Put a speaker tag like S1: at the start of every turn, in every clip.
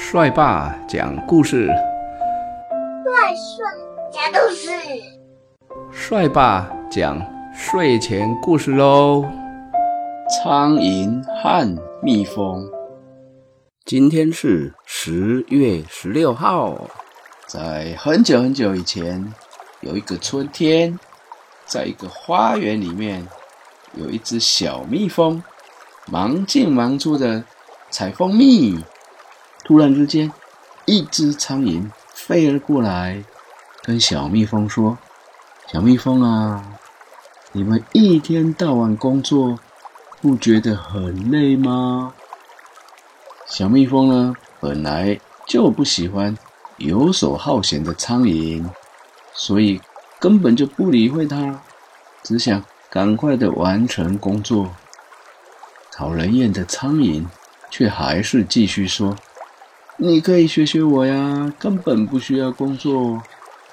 S1: 帅爸讲故事，
S2: 帅帅讲故事，
S1: 帅爸讲睡前故事喽。苍蝇和蜜蜂，今天是十月十六号，在很久很久以前，有一个春天，在一个花园里面，有一只小蜜蜂，忙进忙出的采蜂蜜。突然之间，一只苍蝇飞了过来，跟小蜜蜂说：“小蜜蜂啊，你们一天到晚工作，不觉得很累吗？”小蜜蜂呢，本来就不喜欢游手好闲的苍蝇，所以根本就不理会它，只想赶快的完成工作。讨人厌的苍蝇却还是继续说。你可以学学我呀，根本不需要工作，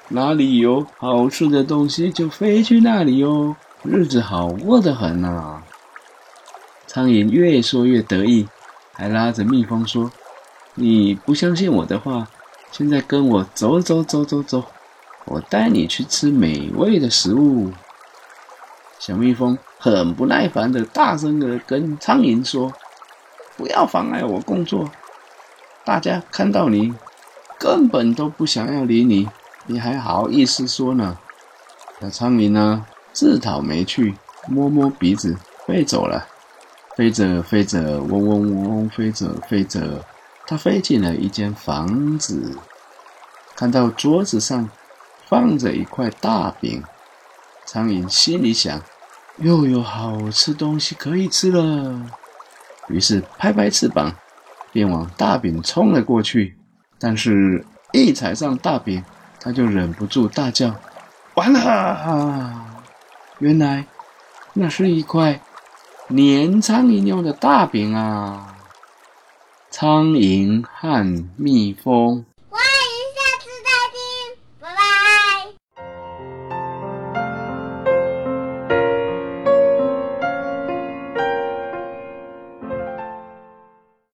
S1: 哪里有好吃的东西就飞去那里哟，日子好过得很呐。苍蝇越说越得意，还拉着蜜蜂说：“你不相信我的话，现在跟我走走走走走，我带你去吃美味的食物。”小蜜蜂很不耐烦的大声的跟苍蝇说：“不要妨碍我工作。”大家看到你，根本都不想要理你，你还好意思说呢？小苍蝇呢，自讨没趣，摸摸鼻子飞走了。飞着飞着，嗡嗡嗡嗡，飞着飞着，它飞进了一间房子，看到桌子上放着一块大饼，苍蝇心里想：又有好吃东西可以吃了。于是拍拍翅膀。便往大饼冲了过去，但是，一踩上大饼，他就忍不住大叫：“完了！”原来，那是一块粘苍蝇用的大饼啊！苍蝇和蜜蜂。